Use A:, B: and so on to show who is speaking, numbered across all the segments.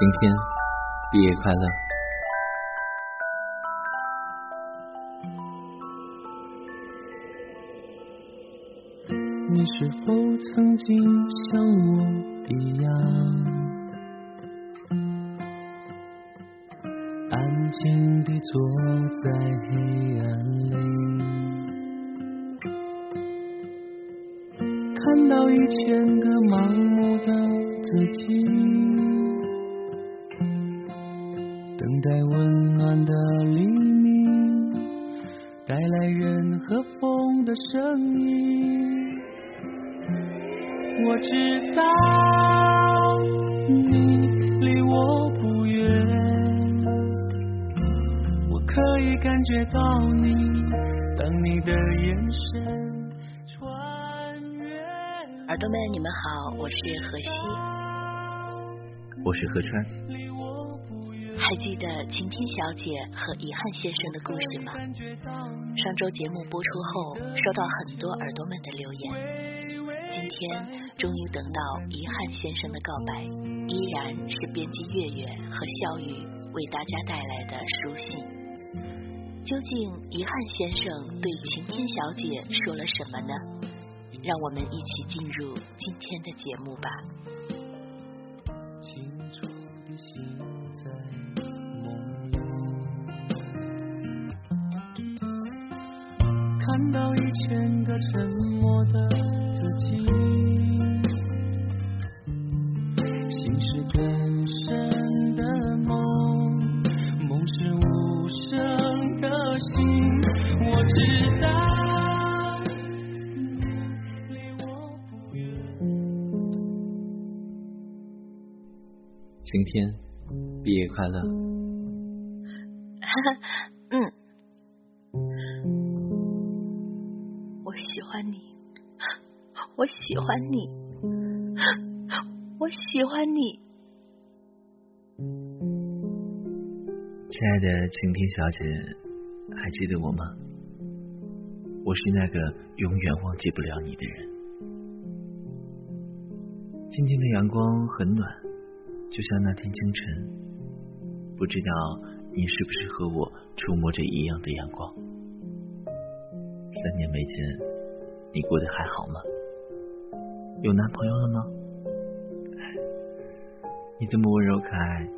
A: 今天毕业快乐！
B: 你是否曾经像我一样，安静地坐在黑暗里，看到一千个盲目的自己？等待温暖的黎明，带来人和风的声音。我知道你离我不远，我可以感觉到你，当你的眼神穿越。
C: 耳朵们，你们好，我是何西，
A: 我是何川。
C: 还记得晴天小姐和遗憾先生的故事吗？上周节目播出后，收到很多耳朵们的留言。今天终于等到遗憾先生的告白，依然是编辑月月和笑雨为大家带来的书信。究竟遗憾先生对晴天小姐说了什么呢？让我们一起进入今天的节目吧。
B: 看到一千个沉默的自己，心是更深的梦，梦是无声的心。我知道你离我不远。
A: 今天毕业快乐。
C: 我喜欢你，我喜欢你。
A: 亲爱的晴天小姐，还记得我吗？我是那个永远忘记不了你的人。今天的阳光很暖，就像那天清晨。不知道你是不是和我触摸着一样的阳光？三年没见。你过得还好吗？有男朋友了吗？你这么温柔可爱，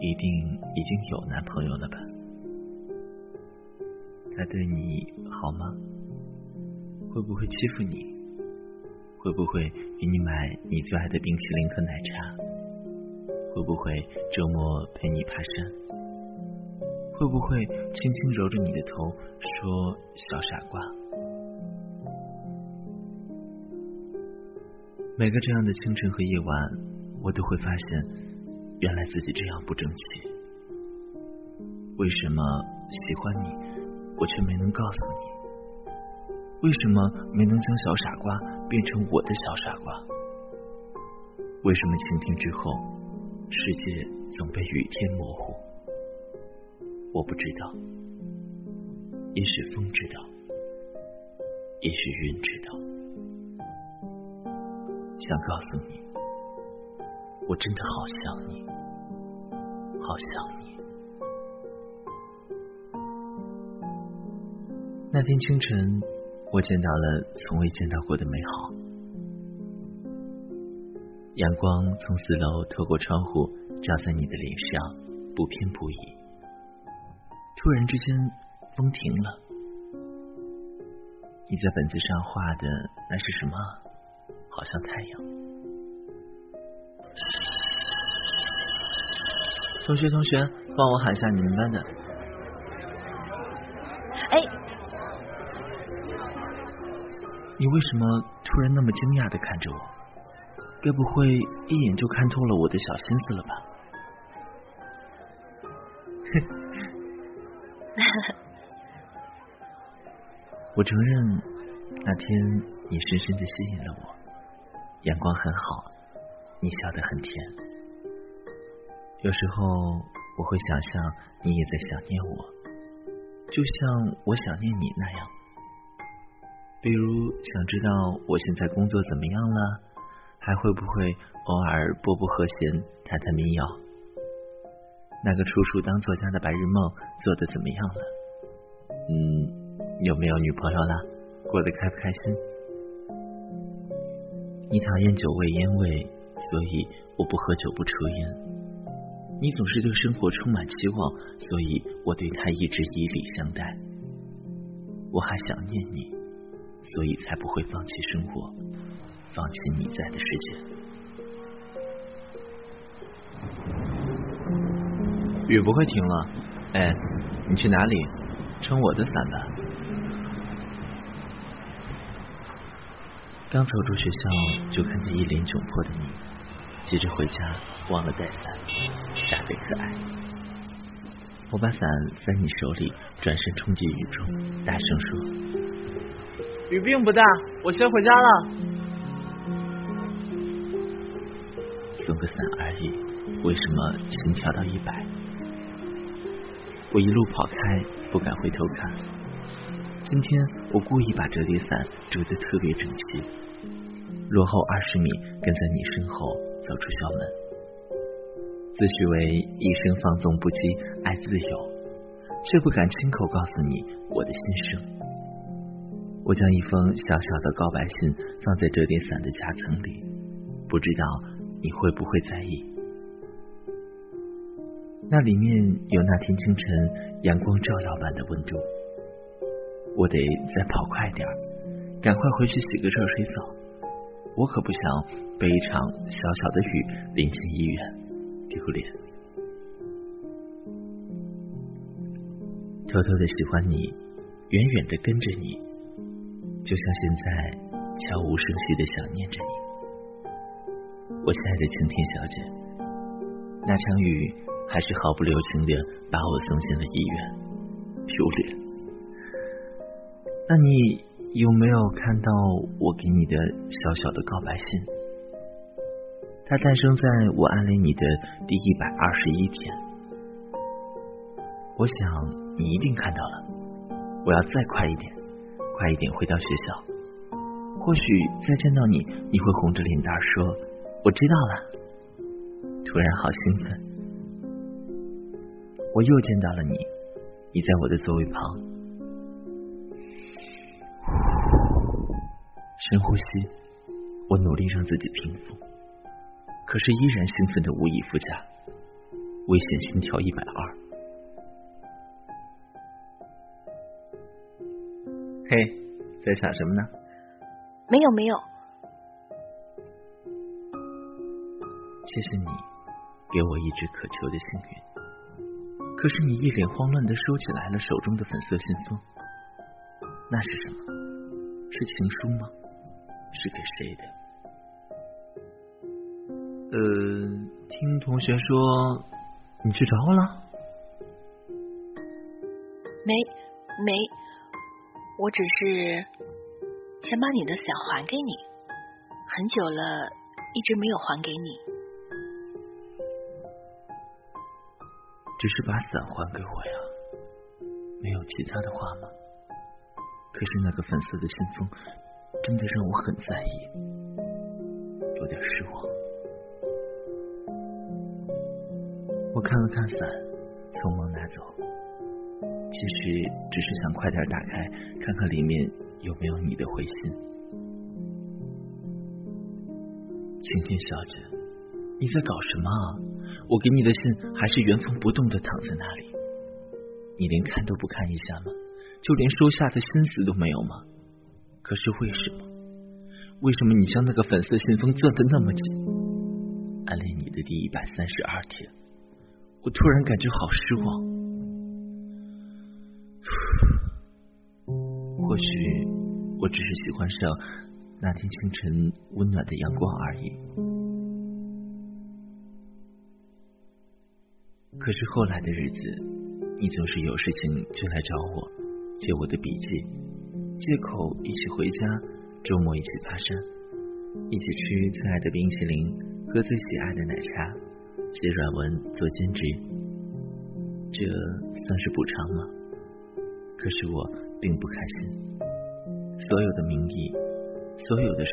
A: 一定已经有男朋友了吧？他对你好吗？会不会欺负你？会不会给你买你最爱的冰淇淋和奶茶？会不会周末陪你爬山？会不会轻轻揉着你的头说小傻瓜？每个这样的清晨和夜晚，我都会发现，原来自己这样不争气。为什么喜欢你，我却没能告诉你？为什么没能将小傻瓜变成我的小傻瓜？为什么倾听之后，世界总被雨天模糊？我不知道，也许风知道，也许云知道。想告诉你，我真的好想你，好想你。那天清晨，我见到了从未见到过的美好。阳光从四楼透过窗户照在你的脸上，不偏不倚。突然之间，风停了。你在本子上画的那是什么？好像太阳。同学，同学，帮我喊下你们班的。
C: 哎，
A: 你为什么突然那么惊讶的看着我？该不会一眼就看透了我的小心思了吧？我承认，那天你深深的吸引了我。阳光很好，你笑得很甜。有时候我会想象你也在想念我，就像我想念你那样。比如想知道我现在工作怎么样了，还会不会偶尔拨拨和弦、弹弹民谣。那个处处当作家的白日梦做的怎么样了？嗯，有没有女朋友了？过得开不开心？你讨厌酒味烟味，所以我不喝酒不抽烟。你总是对生活充满期望，所以我对他一直以礼相待。我还想念你，所以才不会放弃生活，放弃你在的世界。雨不会停了，哎，你去哪里？撑我的伞吧。刚走出学校，就看见一脸窘迫的你，急着回家忘了带伞，傻得可爱。我把伞塞你手里，转身冲进雨中，大声说：“
B: 雨并不大，我先回家了。”
A: 送个伞而已，为什么心跳到一百？我一路跑开，不敢回头看。今天我故意把折叠伞折得特别整齐，落后二十米，跟在你身后走出校门，自诩为一生放纵不羁，爱自由，却不敢亲口告诉你我的心声。我将一封小小的告白信放在折叠伞的夹层里，不知道你会不会在意。那里面有那天清晨阳光照耀般的温度，我得再跑快点赶快回去洗个热水澡。我可不想被一场小小的雨淋进医院，丢脸。偷偷的喜欢你，远远的跟着你，就像现在悄无声息的想念着你，我亲爱的晴天小姐。那场雨。还是毫不留情的把我送进了医院，丢脸。那你有没有看到我给你的小小的告白信？它诞生在我暗恋你的第一百二十一天。我想你一定看到了。我要再快一点，快一点回到学校。或许再见到你，你会红着脸蛋说：“我知道了。”突然好兴奋。我又见到了你，你在我的座位旁。深呼吸，我努力让自己平复，可是依然兴奋的无以复加，危险心跳一百二。嘿，在想什么呢？
C: 没有没有。
A: 谢谢你给我一直渴求的幸运。可是你一脸慌乱的收起来了手中的粉色信封，那是什么？是情书吗？是给谁的？呃，听同学说你去找我了？
C: 没没，我只是想把你的伞还给你，很久了，一直没有还给你。
A: 只是把伞还给我呀，没有其他的话吗？可是那个粉色的信封真的让我很在意，有点失望。我看了看伞，匆忙拿走，其实只是想快点打开，看看里面有没有你的回信。晴天小姐，你在搞什么啊？我给你的信还是原封不动的躺在那里，你连看都不看一下吗？就连收下的心思都没有吗？可是为什么？为什么你将那个粉色信封攥得那么紧？暗恋你的第一百三十二天，我突然感觉好失望。或许我只是喜欢上那天清晨温暖的阳光而已。可是后来的日子，你总是有事情就来找我，借我的笔记，借口一起回家，周末一起爬山，一起吃最爱的冰淇淋，喝最喜爱的奶茶，写软文做兼职，这算是补偿吗？可是我并不开心，所有的名义，所有的事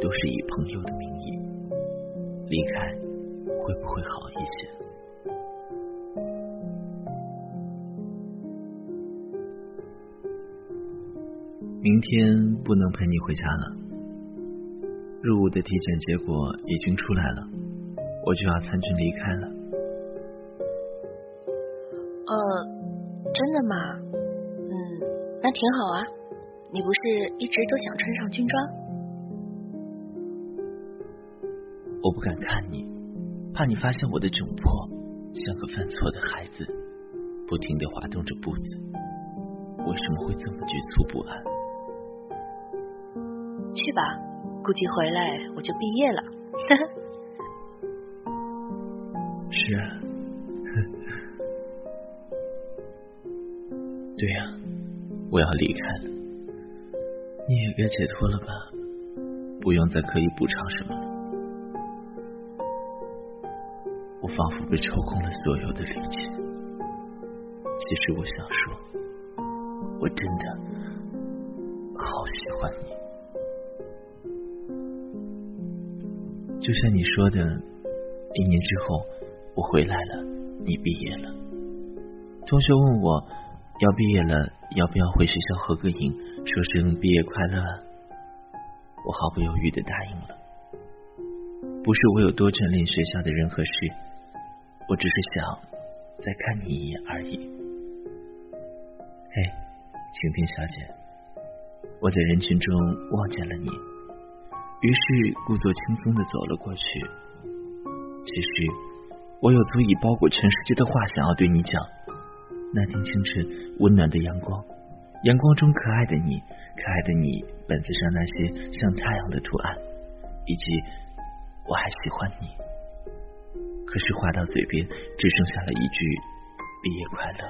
A: 都是以朋友的名义，离开会不会好一些？明天不能陪你回家了。入伍的体检结果已经出来了，我就要参军离开了。
C: 呃，真的吗？嗯，那挺好啊。你不是一直都想穿上军装？
A: 我不敢看你，怕你发现我的窘迫，像个犯错的孩子，不停的滑动着步子。为什么会这么局促不安？
C: 去吧，估计回来我就毕业了。
A: 是啊，对呀，我要离开了，你也该解脱了吧？不用再刻意补偿什么了。我仿佛被抽空了所有的力气。其实我想说，我真的好喜欢你。就像你说的，一年之后我回来了，你毕业了。同学问我要毕业了，要不要回学校合个影，说声毕业快乐？我毫不犹豫的答应了。不是我有多眷恋学校的任何事，我只是想再看你一眼而已。嘿，晴天小姐，我在人群中望见了你。于是故作轻松的走了过去。其实我有足以包裹全世界的话想要对你讲。那天清晨，温暖的阳光，阳光中可爱的你，可爱的你本子上那些像太阳的图案，以及我还喜欢你。可是话到嘴边，只剩下了一句毕业快乐。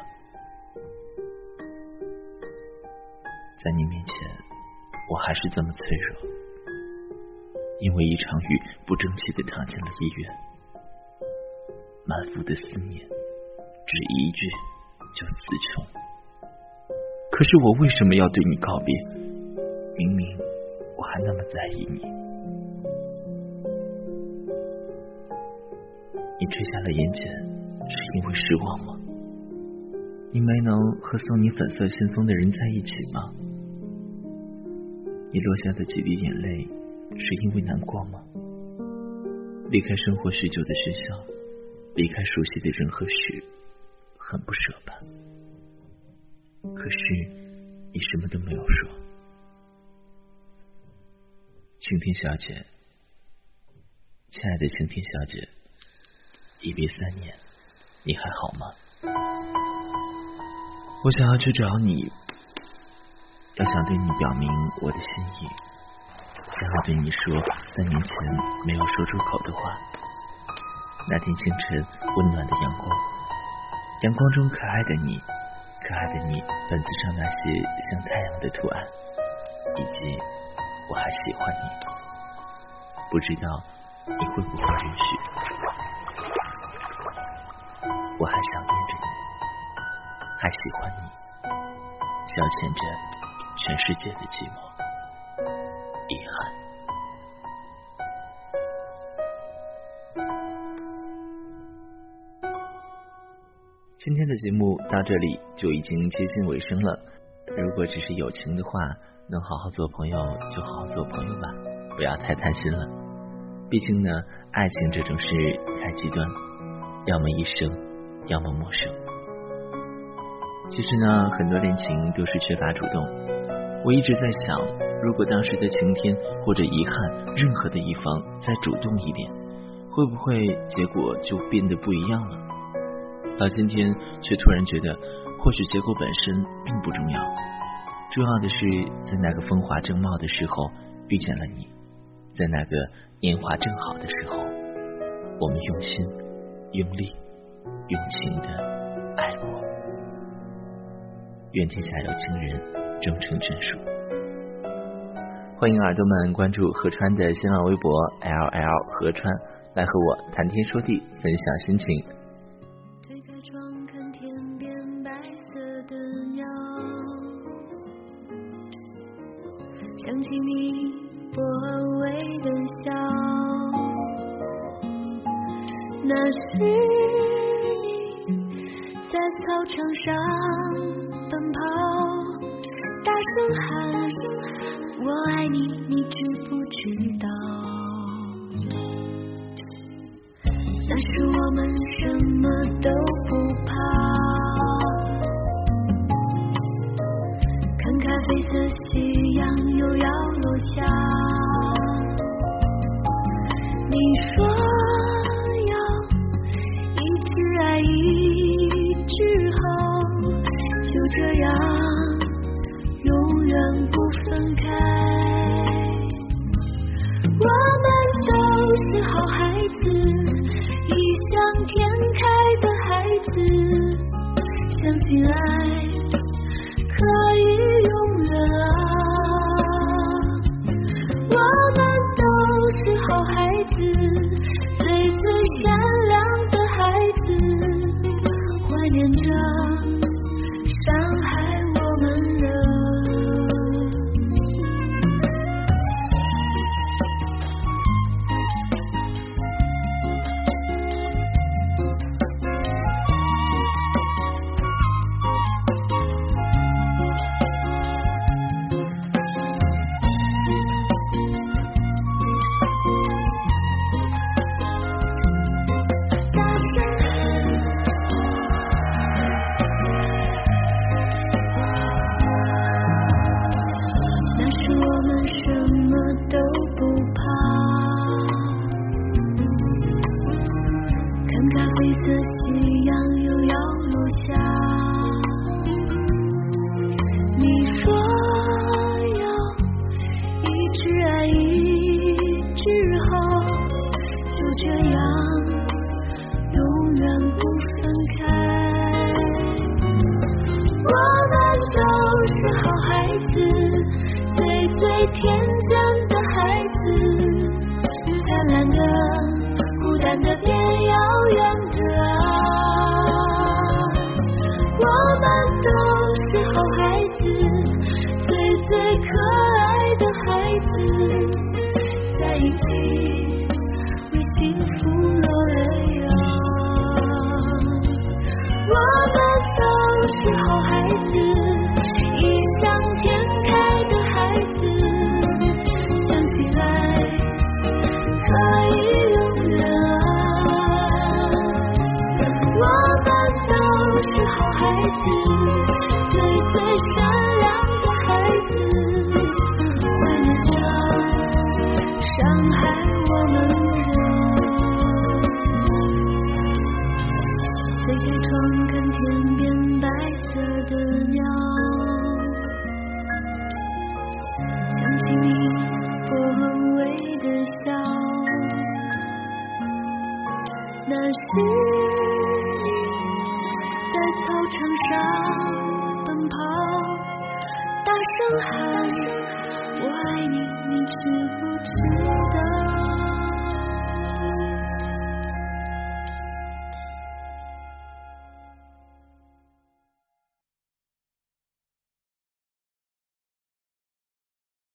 A: 在你面前，我还是这么脆弱。因为一场雨，不争气的躺进了医院，满腹的思念，只一句就词穷。可是我为什么要对你告别？明明我还那么在意你。你垂下了眼睑，是因为失望吗？你没能和送你粉色信封的人在一起吗？你落下的几滴眼泪。是因为难过吗？离开生活许久的学校，离开熟悉的人和事，很不舍吧？可是你什么都没有说，晴天小姐，亲爱的晴天小姐，一别三年，你还好吗？我想要去找你，要想对你表明我的心意。想要对你说三年前没有说出口的话。那天清晨，温暖的阳光，阳光中可爱的你，可爱的你本子上那些像太阳的图案，以及我还喜欢你，不知道你会不会允许？我还想念着你，还喜欢你，消遣着全世界的寂寞。今天的节目到这里就已经接近尾声了。如果只是友情的话，能好好做朋友就好好做朋友吧，不要太贪心了。毕竟呢，爱情这种事太极端，要么一生，要么陌生。其实呢，很多恋情都是缺乏主动。我一直在想。如果当时的晴天或者遗憾，任何的一方再主动一点，会不会结果就变得不一样了？到今天却突然觉得，或许结果本身并不重要，重要的是在那个风华正茂的时候遇见了你，在那个年华正好的时候，我们用心、用力、用情的爱过。愿天下有情人终成眷属。欢迎耳朵们关注何川的新浪微博 L L 何川，来和我谈天说地，分享心情。
D: 大声喊我爱你，你知不知道？那时我们什么都不怕，看咖啡色夕阳又要落下，你说要一直爱一直好，就这样。永远不分开。我们都是好孩子异想天开的孩子相信爱